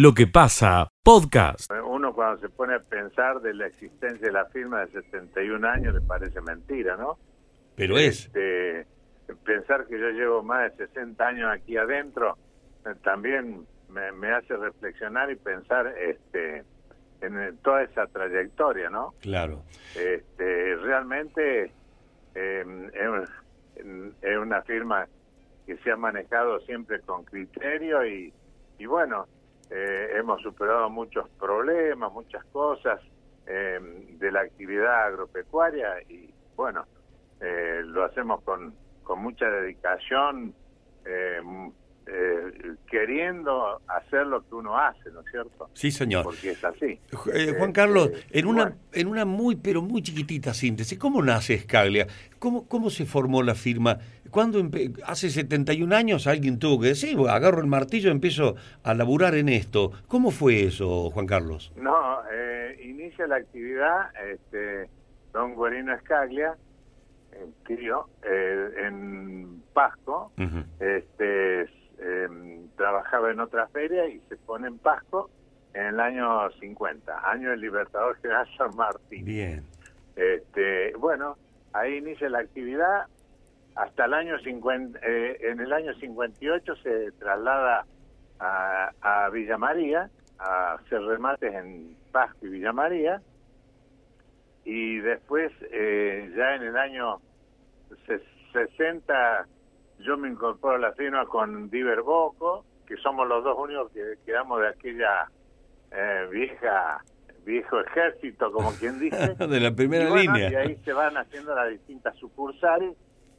Lo que pasa, podcast. Uno cuando se pone a pensar de la existencia de la firma de 71 años le parece mentira, ¿no? Pero es. Este, pensar que yo llevo más de 60 años aquí adentro eh, también me, me hace reflexionar y pensar este en toda esa trayectoria, ¿no? Claro. Este, realmente eh, es, es una firma que se ha manejado siempre con criterio y, y bueno, eh, hemos superado muchos problemas, muchas cosas eh, de la actividad agropecuaria y bueno, eh, lo hacemos con, con mucha dedicación, eh, eh, queriendo hacer lo que uno hace, ¿no es cierto? Sí, señor. Porque es así. Eh, Juan Este, Carlos, en una, bueno. en una muy, pero muy chiquitita síntesis, ¿cómo nace Escaglia? ¿Cómo, cómo se formó la firma? ¿Cuándo empe- hace 71 años alguien tuvo que decir, "Bueno, agarro el martillo y empiezo a laburar en esto? ¿Cómo fue eso, Juan Carlos? No, eh, inicia la actividad este, don Guerino Escaglia, el tío, eh, en Pasco, este, eh, trabajaba en otra feria y se pone en Pasco en el año 50, año del Libertador General San Martín. Bien. Este, bueno, ahí inicia la actividad. Hasta el año 50, eh, en el año 58 se traslada a, a Villa María a hacer remates en Pasco y Villa María. Y después, eh, ya en el año ses- 60, yo me incorporo a la firma con Diver Boco, que somos los dos únicos que quedamos de aquella eh, vieja viejo ejército, como quien dice. De la primera Y bueno, línea. Y ahí se van haciendo las distintas sucursales.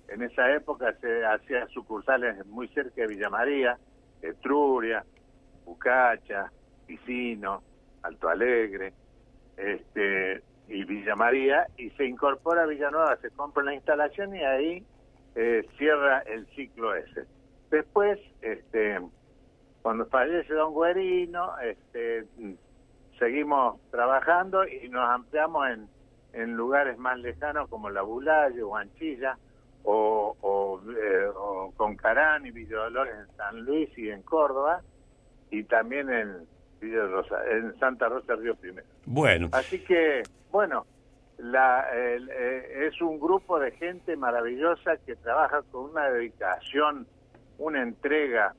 En esa época se hacían sucursales muy cerca de Villa María, Etruria, Bucacha, Piscino, Alto Alegre, este, y Villa María, y se incorpora a Villanueva, se compra la instalación y ahí eh, cierra el ciclo ese. Después, este, cuando fallece Don Guerino, este, seguimos trabajando y nos ampliamos en, en lugares más lejanos como La Bulaye o Anchilla o, o, eh, o Concarán y Villa Dolores en San Luis y en Córdoba y también en Villa Rosa, en Santa Rosa Río Primero. Bueno, Así que, bueno, la, el- eh, es un grupo de gente maravillosa que trabaja con una dedicación, una entrega,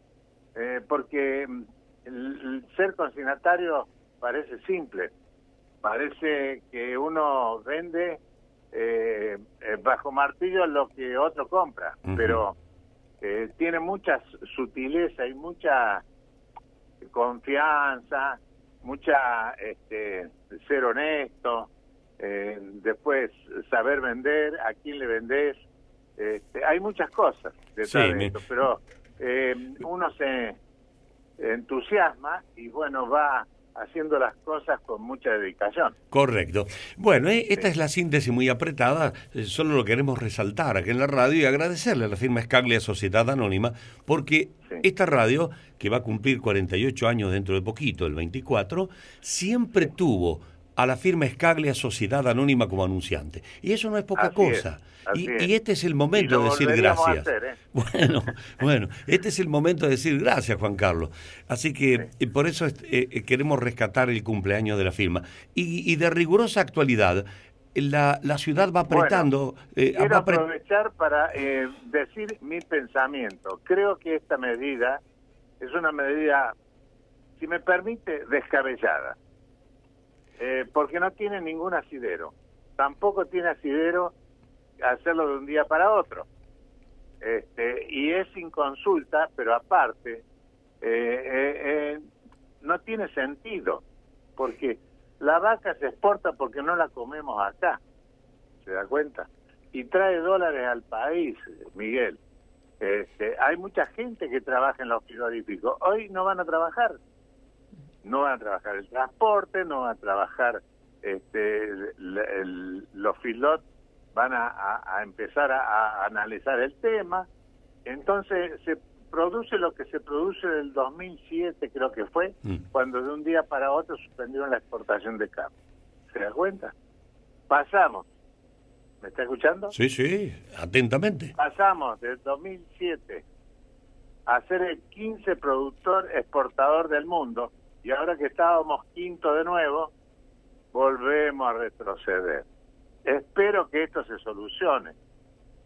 eh, porque mm, el, el ser consignatario parece simple, parece que uno vende eh, eh, bajo martillo lo que otro compra, pero eh, tiene mucha sutileza y mucha confianza, mucha este, ser honesto, eh, después saber vender, a quién le vendés, este, hay muchas cosas detrás Sí, de me- esto, pero eh, uno se entusiasma y bueno, va haciendo las cosas con mucha dedicación. correcto. Bueno, eh, esta es la síntesis muy apretada, eh, solo lo queremos resaltar aquí en la radio y agradecerle a la firma Escaglia Sociedad Anónima, porque Sí. esta radio, que va a cumplir 48 años dentro de poquito, el 24, siempre tuvo a la firma Escaglia Sociedad Anónima como anunciante. Y eso no es poca Así cosa. y, es. y este es el momento de decir gracias. hacer, ¿eh? Bueno, bueno, este es el momento de decir gracias, Juan Carlos. Así que eh, por eso eh, eh, queremos rescatar el cumpleaños de la firma. Y, y de rigurosa actualidad, la, la ciudad va apretando. eh, Quiero va aprovechar para eh, decir mi pensamiento. Creo que esta medida es una medida, si me permite, descabellada. Eh, porque no tiene ningún asidero. Tampoco tiene asidero hacerlo de un día para otro. Este, y es sin consulta, pero aparte, eh, eh, eh, no tiene sentido. Porque la vaca se exporta porque no la comemos acá. ¿Se da cuenta? Y trae dólares al país, Miguel. Este, hay mucha gente que trabaja en los frigoríficos. Hoy no van a trabajar. No van a trabajar el transporte, no van a trabajar este, el- el- los filot, van a, a- a empezar a, a analizar el tema. Entonces se produce lo que se produce del 2007, creo que fue, Mm. cuando de un día para otro suspendieron la exportación de carne. ¿Se da cuenta? Pasamos. ¿Me está escuchando? Sí, sí, atentamente. Pasamos del 2007 a ser el 15 productor exportador del mundo y ahora que estábamos quinto de nuevo, volvemos a retroceder. Espero que esto se solucione,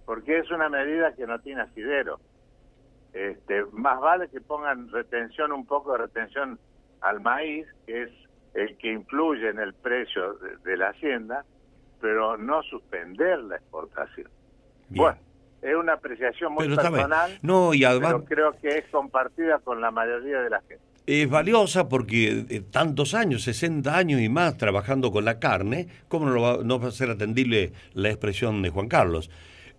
porque es una medida que no tiene asidero. Este, más vale que pongan retención, un poco de retención al maíz, que es el que influye en el precio de, la hacienda, pero no suspender la exportación. Bueno, es una apreciación muy personal, no, y además, pero creo que es compartida con la mayoría de la gente. Es valiosa porque eh, tantos años, 60 años y más trabajando con la carne, ¿cómo no va, no va a ser atendible la expresión de Juan Carlos?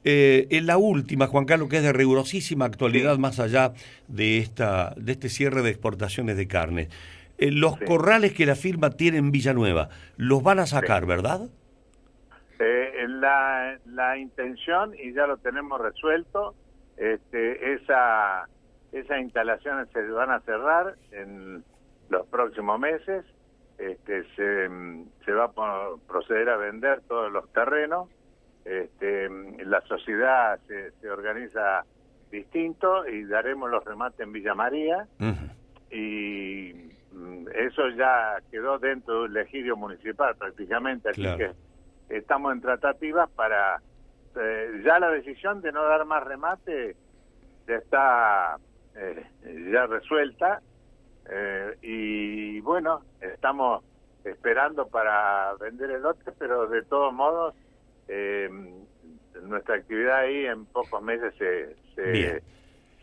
Eh, en la última, Juan Carlos, que es de rigurosísima actualidad más allá de, esta, de este cierre de exportaciones de carne. Eh, los corrales que la firma tiene en Villanueva, los van a sacar, ¿verdad? Eh, la, la intención, y ya lo tenemos resuelto, este, esa, esas instalaciones se van a cerrar en los próximos meses. Este, se, se va a proceder a vender todos los terrenos. Este, la sociedad se, se organiza distinto y daremos los remates en Villa María. Y mm, eso ya quedó dentro del ejido municipal prácticamente, así que estamos en tratativas para eh, ya la decisión de no dar más remate ya está eh, ya resuelta eh, y bueno estamos esperando para vender el lote pero de todos modos nuestra actividad ahí en pocos meses se, se,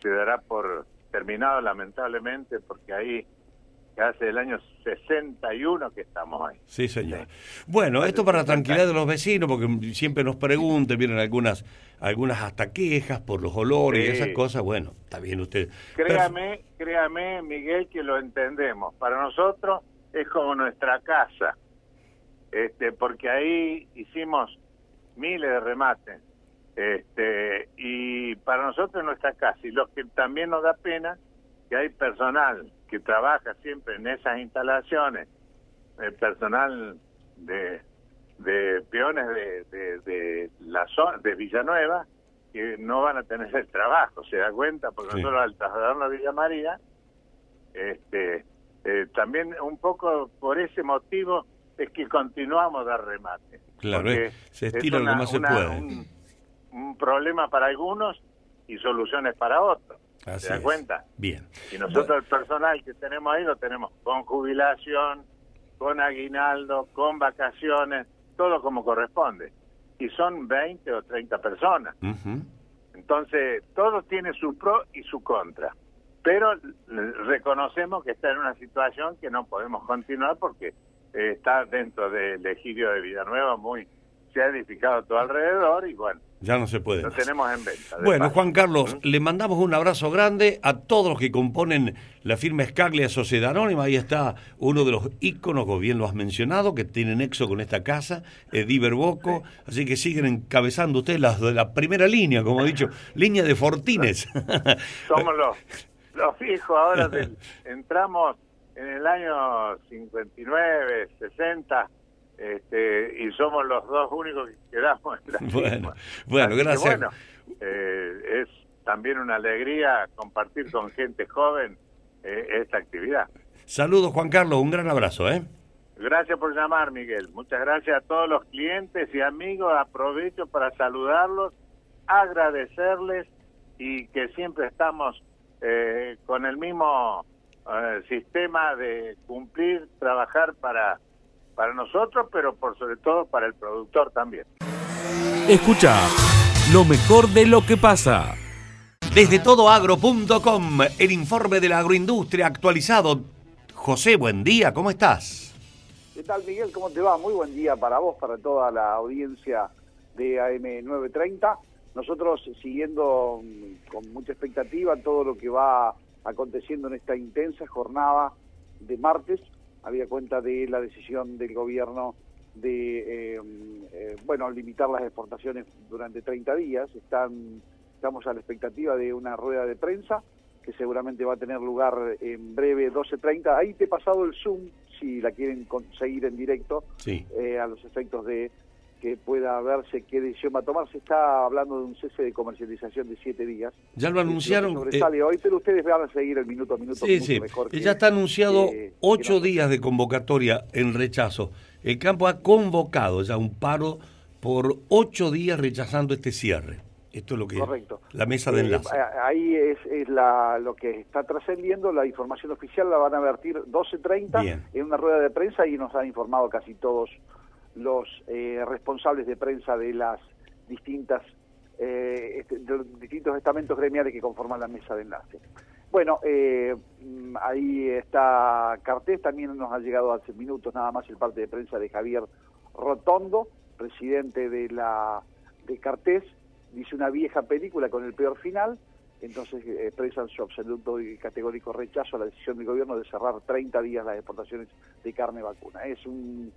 se dará por terminado lamentablemente porque ahí hace el año 61 que estamos ahí. Sí, señor. Bueno, esto para la tranquilidad de los vecinos, porque siempre nos preguntan, vienen algunas algunas hasta quejas por los olores y esas cosas. Bueno, está bien usted. Créame, créame, Miguel, que lo entendemos. Para nosotros es como nuestra casa, este, porque ahí hicimos miles de remates. Este, y para nosotros es nuestra casa. Y lo que también nos da pena que hay personal que trabaja siempre en esas instalaciones, el personal de, de peones de, de, la zona de Villanueva, que no van a tener el trabajo, se da cuenta, porque nosotros al trasladarnos a Villa María, este, eh, también un poco por ese motivo es que continuamos a dar remate. Claro, eh, se estira lo que más se puede. un problema para algunos y soluciones para otros. ¿Se da cuenta? Bien. Y nosotros el personal que tenemos ahí lo tenemos con jubilación, con aguinaldo, con vacaciones, todo como corresponde. Y son 20 o 30 personas. Entonces, todo tiene su pro y su contra. Pero reconocemos que está en una situación que no podemos continuar porque eh, está dentro del ejido de Villanueva muy se ha edificado todo alrededor y bueno. Ya no se puede. Lo tenemos en venta. Bueno, Juan Carlos, ¿Mm? le mandamos un abrazo grande a todos los que componen la firma Escaglia Sociedad Anónima. Ahí está uno de los íconos, como bien lo has mencionado, que tienen nexo con esta casa, Ediver Boco. Así que siguen encabezando ustedes las de la primera línea, como he dicho, línea de Fortines. Somos los, los fijos ahora. entramos en el año 59, 60 este, y somos los dos únicos que quedamos en la Bueno, bueno gracias. bueno, eh, es también una alegría compartir con gente joven eh, esta actividad. Saludos, Juan Carlos, un gran abrazo, ¿eh? Gracias por llamar, Miguel. Muchas gracias a todos los clientes y amigos. Aprovecho para saludarlos, agradecerles y que siempre estamos eh, con el mismo sistema de cumplir, trabajar para para nosotros, pero por sobre todo para el productor también. Escucha lo mejor de lo que pasa. Desde todoagro.com, el informe de la agroindustria actualizado. José, buen día, ¿cómo estás? ¿Qué tal, Miguel? ¿Cómo te va? Muy buen día para vos, para toda la audiencia de AM930. Nosotros siguiendo mm, con mucha expectativa todo lo que va aconteciendo en esta intensa jornada de martes, había cuenta de la decisión del gobierno de, eh, eh, bueno, limitar las exportaciones durante 30 días. Están, estamos a la expectativa de una rueda de prensa que seguramente va a tener lugar en breve, 12.30. Ahí te he pasado el Zoom, si la quieren conseguir en directo, sí. Eh, a los efectos de que pueda verse qué decisión va a tomar. Se está hablando de un cese de comercialización de siete días. Ya lo anunciaron. Sobresale hoy, pero ustedes van a seguir el minuto a minuto. Sí, sí. ya está anunciado ocho días de convocatoria en rechazo. El campo ha convocado ya un paro por ocho días rechazando este cierre. Esto es lo que Correcto. la mesa de enlace. ahí es, es la, lo que está trascendiendo, la información oficial la van a vertir 12.30 en una rueda de prensa y nos han informado casi todos los eh, responsables de prensa de las distintas eh, este, los distintos estamentos gremiales que conforman la mesa de enlace. Bueno, eh, mm, ahí está Cartés, también nos ha llegado hace minutos nada más el parte de prensa de Javier Rotondo, presidente de la de Cartés, dice una vieja película con el peor final, entonces expresan su absoluto y categórico rechazo a la decisión del gobierno de cerrar 30 días las exportaciones de carne vacuna. Es un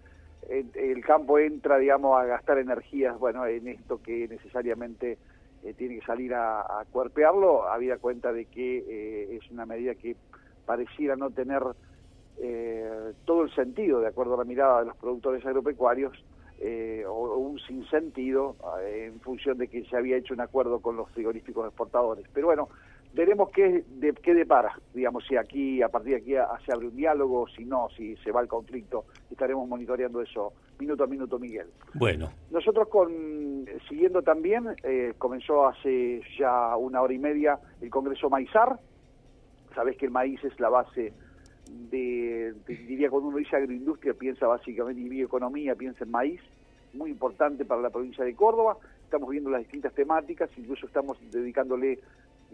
el, campo entra, digamos, a gastar energías, bueno, en esto que necesariamente eh, tiene que salir a, a, cuerpearlo, habida cuenta de que eh, es una medida que pareciera no tener eh, todo el sentido, de acuerdo a la mirada de los productores agropecuarios, o, o, un sinsentido en función de que se había hecho un acuerdo con los frigoríficos exportadores. Pero bueno, veremos qué, de, qué depara, digamos, si aquí, a partir de aquí se abre un diálogo, si no, si se va el conflicto, estaremos monitoreando eso minuto a minuto, Miguel. Bueno. Nosotros, con siguiendo también, eh, comenzó hace ya una hora y media el Congreso Maizar, sabés que el maíz es la base de, diría cuando uno dice agroindustria, piensa básicamente en bioeconomía, piensa en maíz, muy importante para la provincia de Córdoba, estamos viendo las distintas temáticas, incluso estamos dedicándole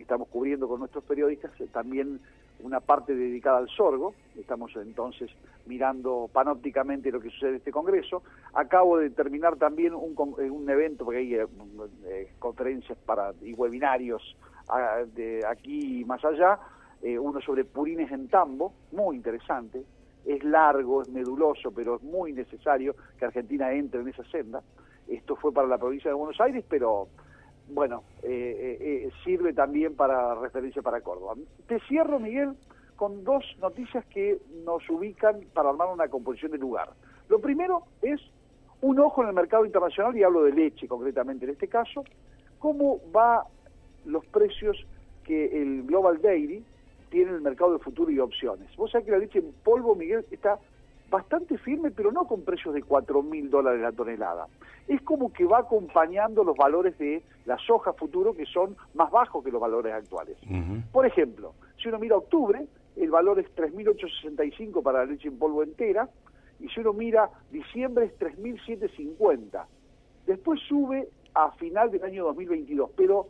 estamos cubriendo con nuestros periodistas eh, también una parte dedicada al sorgo, estamos entonces mirando panópticamente lo que sucede en este Congreso. Acabo de terminar también un, eh, un evento, porque hay eh, conferencias para, y webinarios ah, aquí y más allá, uno sobre purines en tambo, muy interesante, es largo, es meduloso, pero es muy necesario que Argentina entre en esa senda. Esto fue para la provincia de Buenos Aires, pero bueno, eh, eh, eh, sirve también para referencia para Córdoba. Te cierro, Miguel, con dos noticias que nos ubican para armar una composición de lugar. Lo primero es un ojo en el mercado internacional, y hablo de leche concretamente en este caso, cómo va los precios que el Global Dairy tiene en el mercado de futuro y opciones. Vos sabés que la leche en polvo, Miguel, está bastante firme, pero no con precios de 4 mil dólares la tonelada. Es como que va acompañando los valores de la soja futuro, que son más bajos que los valores actuales. Por ejemplo, si uno mira octubre, el valor es 3.865 para la leche en polvo entera, y si uno mira diciembre es 3.750. Después sube a final del año 2022, pero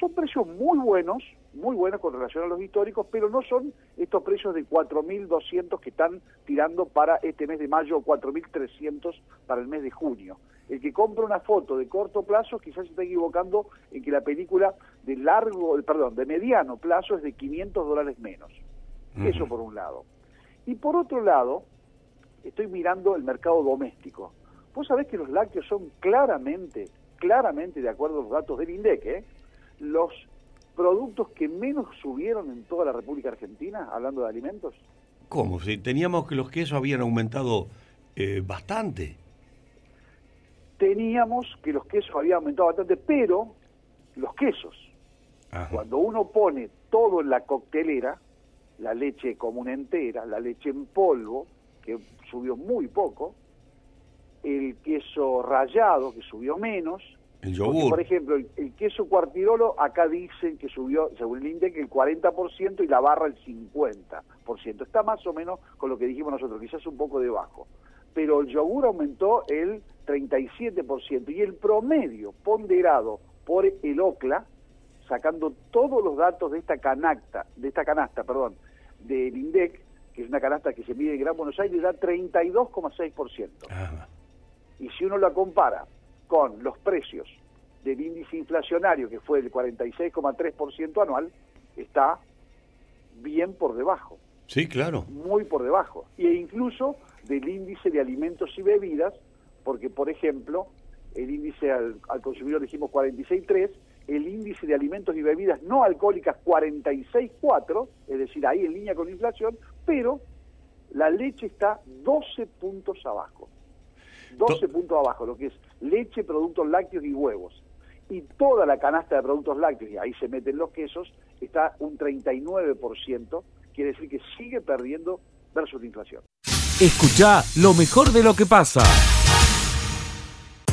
son precios muy buenos, muy buenos con relación a los históricos, pero no son estos precios de 4.200 que están tirando para este mes de mayo o 4.300 para el mes de junio. El que compra una foto de corto plazo quizás se está equivocando en que la película de largo, perdón, de mediano plazo es de 500 dólares menos. Eso por un lado. Y por otro lado, estoy mirando el mercado doméstico. Vos sabés que los lácteos son claramente, claramente, de acuerdo a los datos del INDEC, ¿eh? los productos que menos subieron en toda la República Argentina, hablando de alimentos? ¿Cómo? Si teníamos que los quesos habían aumentado eh, bastante. Teníamos que los quesos habían aumentado bastante, pero los quesos, cuando uno pone todo en la coctelera, la leche común entera, la leche en polvo, que subió muy poco, el queso rallado, que subió menos, el yogur. por ejemplo, el, queso cuartirolo acá dicen que subió, según el INDEC, el 40% y la barra el 50%. Está más o menos con lo que dijimos nosotros, quizás un poco debajo. Pero el yogur aumentó el 37% y el promedio ponderado por el OCLA, sacando todos los datos de esta canasta, de esta canasta, perdón, del INDEC, que es una canasta que se mide en Gran Buenos Aires, da 32,6%. Y si uno la compara con los precios del índice inflacionario, que fue el 46,3% anual, está bien por debajo. Sí, claro. Muy por debajo. E incluso del índice de alimentos y bebidas, porque, por ejemplo, el índice al, consumidor dijimos 46,3, el índice de alimentos y bebidas no alcohólicas 46,4, es decir, ahí en línea con la inflación, pero la leche está 12 puntos abajo. 12 puntos abajo, lo que es leche, productos lácteos y huevos. Y toda la canasta de productos lácteos, y ahí se meten los quesos, está un 39%, quiere decir que sigue perdiendo versus la inflación. Escucha lo mejor de lo que pasa.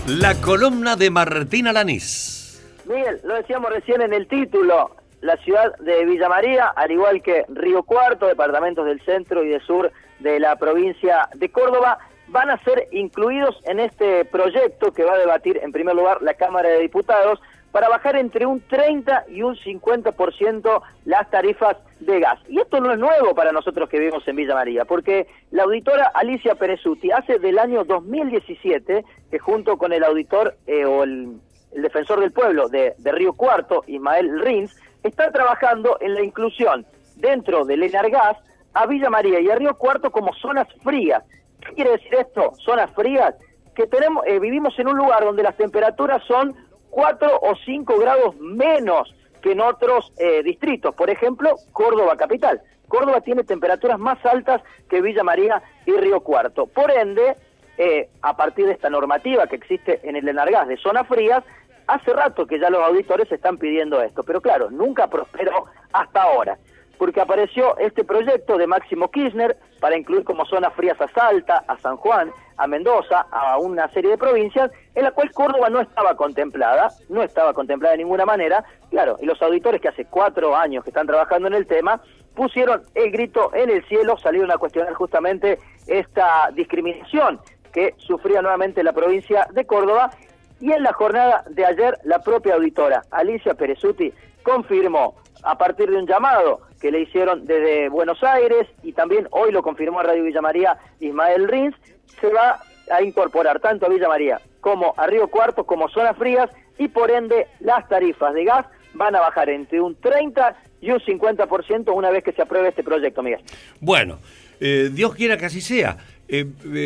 La columna de Martín Alanís. Miguel, lo decíamos recién en el título, la ciudad de Villa María, al igual que Río Cuarto, departamentos del centro y del sur de la provincia de Córdoba, van a ser incluidos en este proyecto que va a debatir en primer lugar la Cámara de Diputados para bajar entre un 30 y un 50% las tarifas de gas. Y esto no es nuevo para nosotros que vivimos en Villa María, porque la auditora Alicia Perezuti hace del año 2017 que junto con el auditor eh, o el, defensor del pueblo de, de, Río Cuarto, Ismael Rins, está trabajando en la inclusión dentro del Enargas a Villa María y a Río Cuarto como zonas frías. ¿Qué quiere decir esto? Zonas frías que tenemos, eh, vivimos en un lugar donde las temperaturas son 4 o 5 grados menos que en otros eh, distritos. Por ejemplo, Córdoba capital. Córdoba tiene temperaturas más altas que Villa María y Río Cuarto. Por ende, eh, a partir de esta normativa que existe en el Enargas de zonas frías, hace rato que ya los auditores están pidiendo esto. Pero claro, nunca prosperó hasta ahora porque apareció este proyecto de Máximo Kirchner para incluir como zonas frías a Salta, a San Juan, a Mendoza, a una serie de provincias, en la cual Córdoba no estaba contemplada, no estaba contemplada de ninguna manera, claro, y los auditores que hace cuatro años que están trabajando en el tema, pusieron el grito en el cielo, salieron a cuestionar justamente esta discriminación que sufría nuevamente la provincia de Córdoba, y en la jornada de ayer la propia auditora Alicia Perezuti confirmó a partir de un llamado que le hicieron desde Buenos Aires y también hoy lo confirmó a Radio Villa María Ismael Rins, se va a incorporar tanto a Villa María como a Río Cuarto como zonas frías y por ende las tarifas de gas van a bajar entre un 30 y un 50% una vez que se apruebe este proyecto, Miguel. Bueno, eh, Dios quiera que así sea. Eh,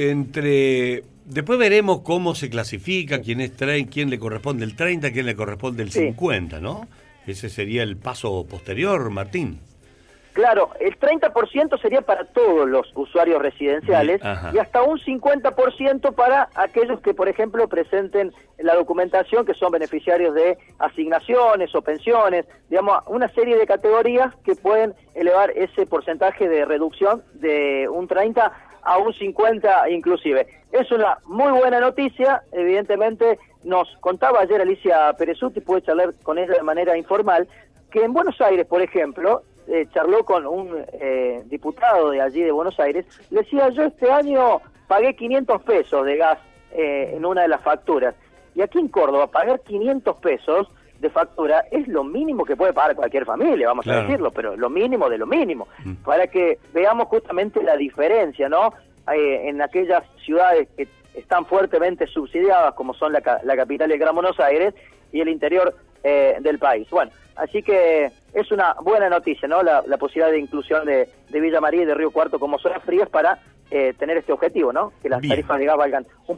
entre Después veremos cómo se clasifica, quién es quién le corresponde el 30, quién le corresponde el 50, ¿no? Ese sería el paso posterior, Martín. Claro, el 30% sería para todos los usuarios residenciales y hasta un 50% para aquellos que, por ejemplo, presenten la documentación que son beneficiarios de asignaciones o pensiones, digamos, una serie de categorías que pueden elevar ese porcentaje de reducción de un 30 a un 50 inclusive. Es una muy buena noticia, evidentemente nos contaba ayer Alicia Perezuti, pude charlar con ella de manera informal, que en Buenos Aires, por ejemplo, eh, charló con un eh, diputado de allí de Buenos Aires, le decía, yo este año pagué 500 pesos de gas eh, en una de las facturas, y aquí en Córdoba pagar 500 pesos de factura es lo mínimo que puede pagar cualquier familia, vamos a decirlo, pero lo mínimo de lo mínimo, mm. para que veamos justamente la diferencia, ¿no? en aquellas ciudades que están fuertemente subsidiadas, como son la, la capital y el Gran Buenos Aires, y el interior eh, del país. Bueno, así que es una buena noticia, ¿no? La, posibilidad de inclusión de, Villa María y de Río Cuarto como zonas frías para eh, tener este objetivo, ¿no? Que las tarifas de gas valgan un...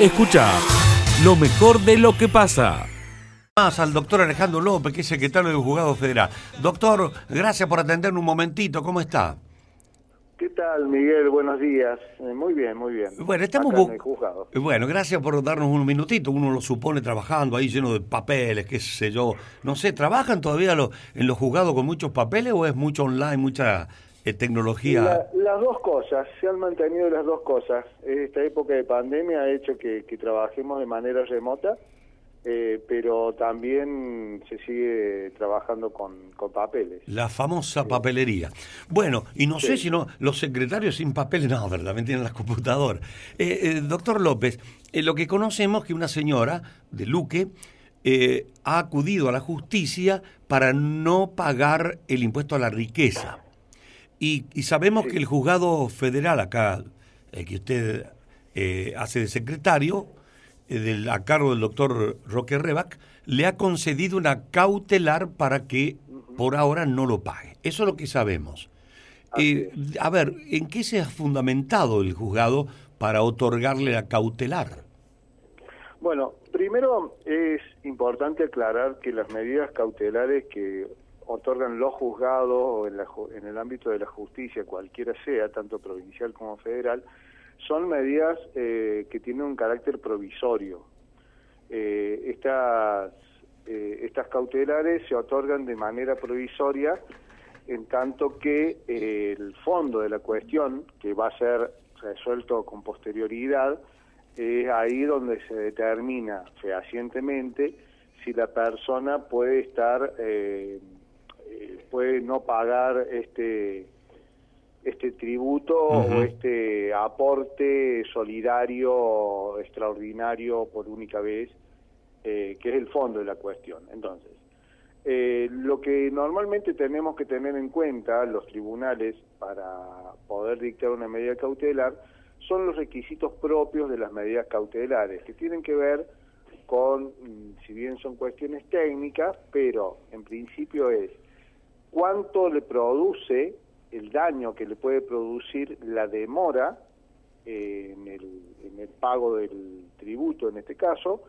Escucha lo mejor de lo que pasa. Más al doctor Alejandro López, que es secretario del Juzgado Federal. Doctor, gracias por atenderme un momentito. ¿Cómo está? ¿Qué tal, Miguel? Buenos días. Eh, muy bien, muy bien. Bueno, estamos Bueno, gracias por darnos un minutito. Uno lo supone trabajando ahí lleno de papeles, qué sé yo. No sé, ¿trabajan todavía en los juzgados con muchos papeles o es mucho online, mucha eh, tecnología? las dos cosas, se han mantenido las dos cosas. Esta época de pandemia ha hecho que trabajemos de manera remota eh, pero también se sigue trabajando con, papeles. La famosa papelería. Bueno, y no sé si no, los secretarios sin papeles, no, ¿verdad? tienen las computadoras. Eh, eh, doctor López, lo que conocemos que una señora de Luque ha acudido a la justicia para no pagar el impuesto a la riqueza. Y, sabemos que el juzgado federal acá, que usted hace de secretario, eh, del, a cargo del doctor Roque Rebac, le ha concedido una cautelar para que por ahora no lo pague. Eso es lo que sabemos. Eh, a ver, ¿en qué se ha fundamentado el juzgado para otorgarle la cautelar? Bueno, primero es importante aclarar que las medidas cautelares que otorgan los juzgados o en, en el ámbito de la justicia, cualquiera sea, tanto provincial como federal, son medidas eh, que tienen un carácter provisorio, eh, estas, eh, estas cautelares se otorgan de manera provisoria en tanto que eh, el fondo de la cuestión, que va a ser resuelto con posterioridad, es ahí donde se determina fehacientemente si la persona puede estar, eh, eh, puede no pagar este este tributo o este aporte solidario extraordinario por única vez, que es el fondo de la cuestión. Entonces, eh, lo que normalmente tenemos que tener en cuenta los tribunales para poder dictar una medida cautelar son los requisitos propios de las medidas cautelares, que tienen que ver con, mm, si bien son cuestiones técnicas, pero en principio es cuánto le produce daño que le puede producir la demora eh, en, el, en el pago del tributo en este caso,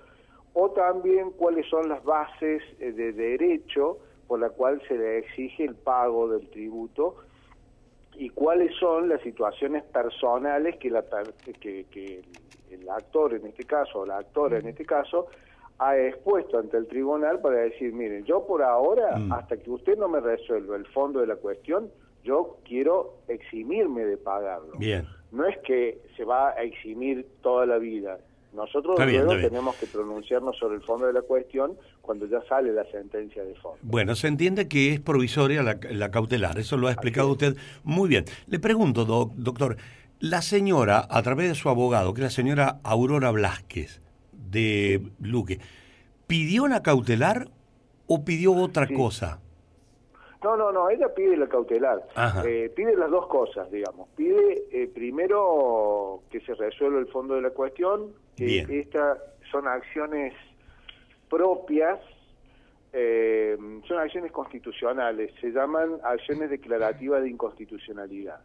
o también cuáles son las bases eh, de derecho por la cual se le exige el pago del tributo y cuáles son las situaciones personales que, la, que, que el actor en este caso, o la actora en este caso, ha expuesto ante el tribunal para decir, miren, yo por ahora, mm. hasta que usted no me resuelva el fondo de la cuestión, yo quiero eximirme de pagarlo. Bien. No es que se va a eximir toda la vida, nosotros luego tenemos que pronunciarnos sobre el fondo de la cuestión cuando ya sale la sentencia de fondo. Bueno, se entiende que es provisoria la, cautelar, eso lo ha explicado usted muy bien. Le pregunto, doctor, la señora, a través de su abogado, que es la señora Aurora Blasquez de Luque, ¿pidió una cautelar o pidió otra cosa? No, no, no, ella pide la cautelar. Eh, pide las dos cosas, digamos. Pide eh, primero que se resuelva el fondo de la cuestión, que estas son acciones propias, eh, son acciones constitucionales, se llaman acciones declarativas de inconstitucionalidad.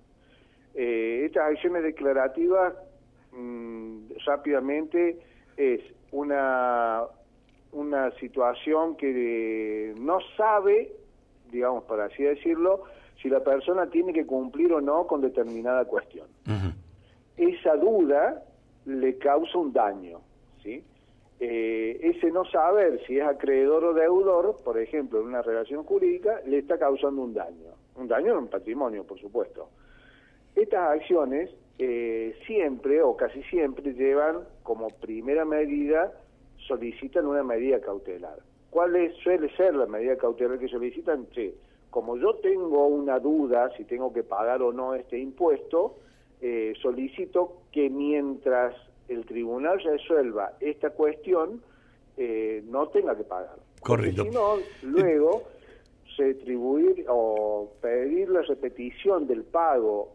estas acciones declarativas, mm, rápidamente, es una, una situación que no sabe digamos, por así decirlo, si la persona tiene que cumplir o no con determinada cuestión. Esa duda le causa un daño, ¿sí? Eh, ese no saber si es acreedor o deudor, por ejemplo, en una relación jurídica, le está causando un daño. Un daño en un patrimonio, por supuesto. Estas acciones eh, siempre o casi siempre llevan como primera medida, solicitan una medida cautelar. ¿Cuál suele ser la medida cautelar que solicitan? Sí, como yo tengo una duda si tengo que pagar o no este impuesto, eh, solicito que mientras el tribunal resuelva esta cuestión, eh, no tenga que pagar. Correcto. Si no, luego se atribuir o pedir la repetición del pago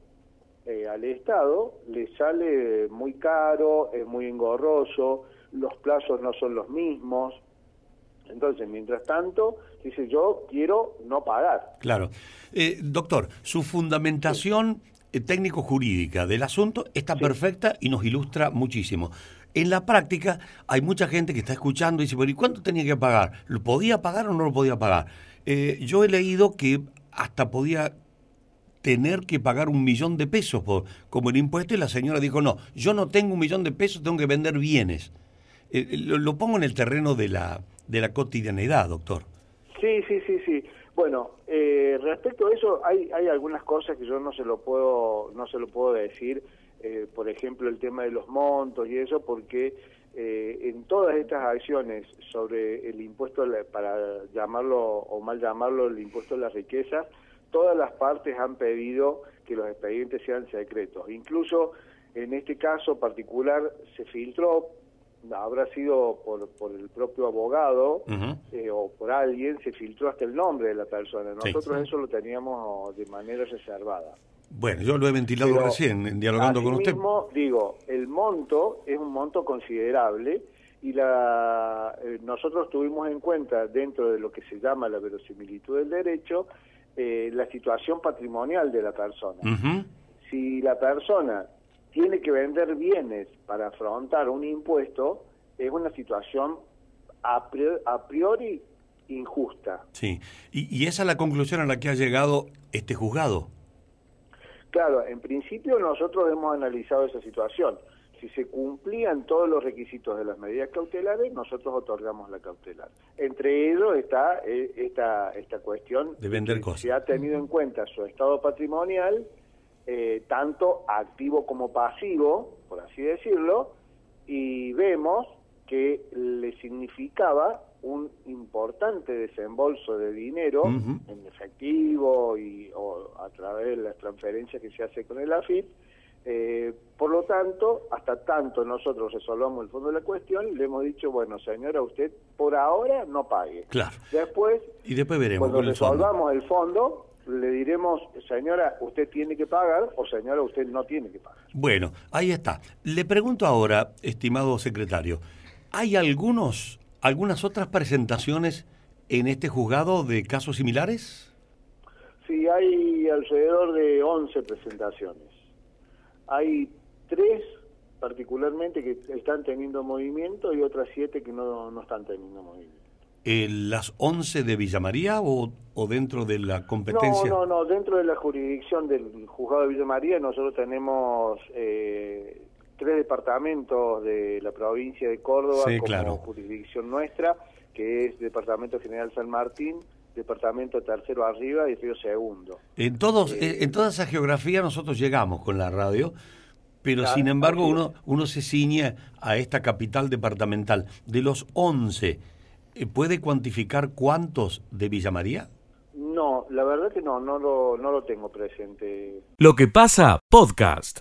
eh, al Estado le sale muy caro, es muy engorroso, los plazos no son los mismos, entonces, mientras tanto, dice yo quiero no pagar. Claro. Eh, doctor, su fundamentación eh, técnico-jurídica del asunto está perfecta y nos ilustra muchísimo. En la práctica hay mucha gente que está escuchando y dice, ¿y cuánto tenía que pagar? ¿Lo podía pagar o no lo podía pagar? Eh, yo he leído que hasta podía tener que pagar un millón de pesos por, como el impuesto y la señora dijo, no, yo no tengo un millón de pesos, tengo que vender bienes. lo, pongo en el terreno de la, de la cotidianidad, doctor. Sí, sí, sí, sí. Bueno, eh, respecto a eso, hay, hay algunas cosas que yo no se lo puedo, no se lo puedo decir, eh, por ejemplo, el tema de los montos y eso, porque eh, en todas estas acciones sobre el impuesto, para llamarlo o mal llamarlo, el impuesto a la riqueza, todas las partes han pedido que los expedientes sean secretos. Incluso en este caso particular se filtró habrá sido por, por el propio abogado eh, o por alguien, se filtró hasta el nombre de la persona. Nosotros eso lo teníamos de manera reservada. Bueno, yo lo he ventilado recién, dialogando con usted. Mismo, digo, el monto es un monto considerable y la, eh, nosotros tuvimos en cuenta, dentro de lo que se llama la verosimilitud del derecho, eh, la situación patrimonial de la persona. Si la persona tiene que vender bienes para afrontar un impuesto, es una situación a priori, injusta. Sí, y, esa es la conclusión a la que ha llegado este juzgado. Claro, en principio nosotros hemos analizado esa situación. si se cumplían todos los requisitos de las medidas cautelares, nosotros otorgamos la cautelar. Entre ellos está eh, esta, esta cuestión de vender cosas. Se ha tenido en cuenta su estado patrimonial, eh, tanto activo como pasivo, por así decirlo, y vemos que le significaba un importante desembolso de dinero en efectivo y o a través de las transferencias que se hace con el AFIP. Eh, por lo tanto, hasta tanto nosotros resolvamos el fondo de la cuestión, le hemos dicho, bueno, señora, usted por ahora no pague. Claro. Después, Y después veremos cuando con el fondo. resolvamos el fondo, le diremos, señora, usted tiene que pagar o señora, usted no tiene que pagar. Bueno, ahí está. Le pregunto ahora, estimado secretario, ¿hay algunos, algunas otras presentaciones en este juzgado de casos similares? Sí, hay alrededor de 11 presentaciones. Hay tres particularmente que están teniendo movimiento y otras siete que no, no están teniendo movimiento. Eh, ¿Las 11 de Villa María o, o dentro de la competencia? No, no, no. Dentro de la jurisdicción del juzgado de Villa María nosotros tenemos eh, tres departamentos de la provincia de Córdoba Sí, como claro. jurisdicción nuestra, que es Departamento General San Martín, Departamento Tercero Arriba y Río Segundo. En, todos, eh, en toda esa geografía nosotros llegamos con la radio, pero Claro, sin embargo uno, uno se ciñe a esta capital departamental. De los 11, eh, ¿puede cuantificar cuántos de Villa María? No, la verdad que no, no lo, no lo tengo presente. Lo que pasa, podcast.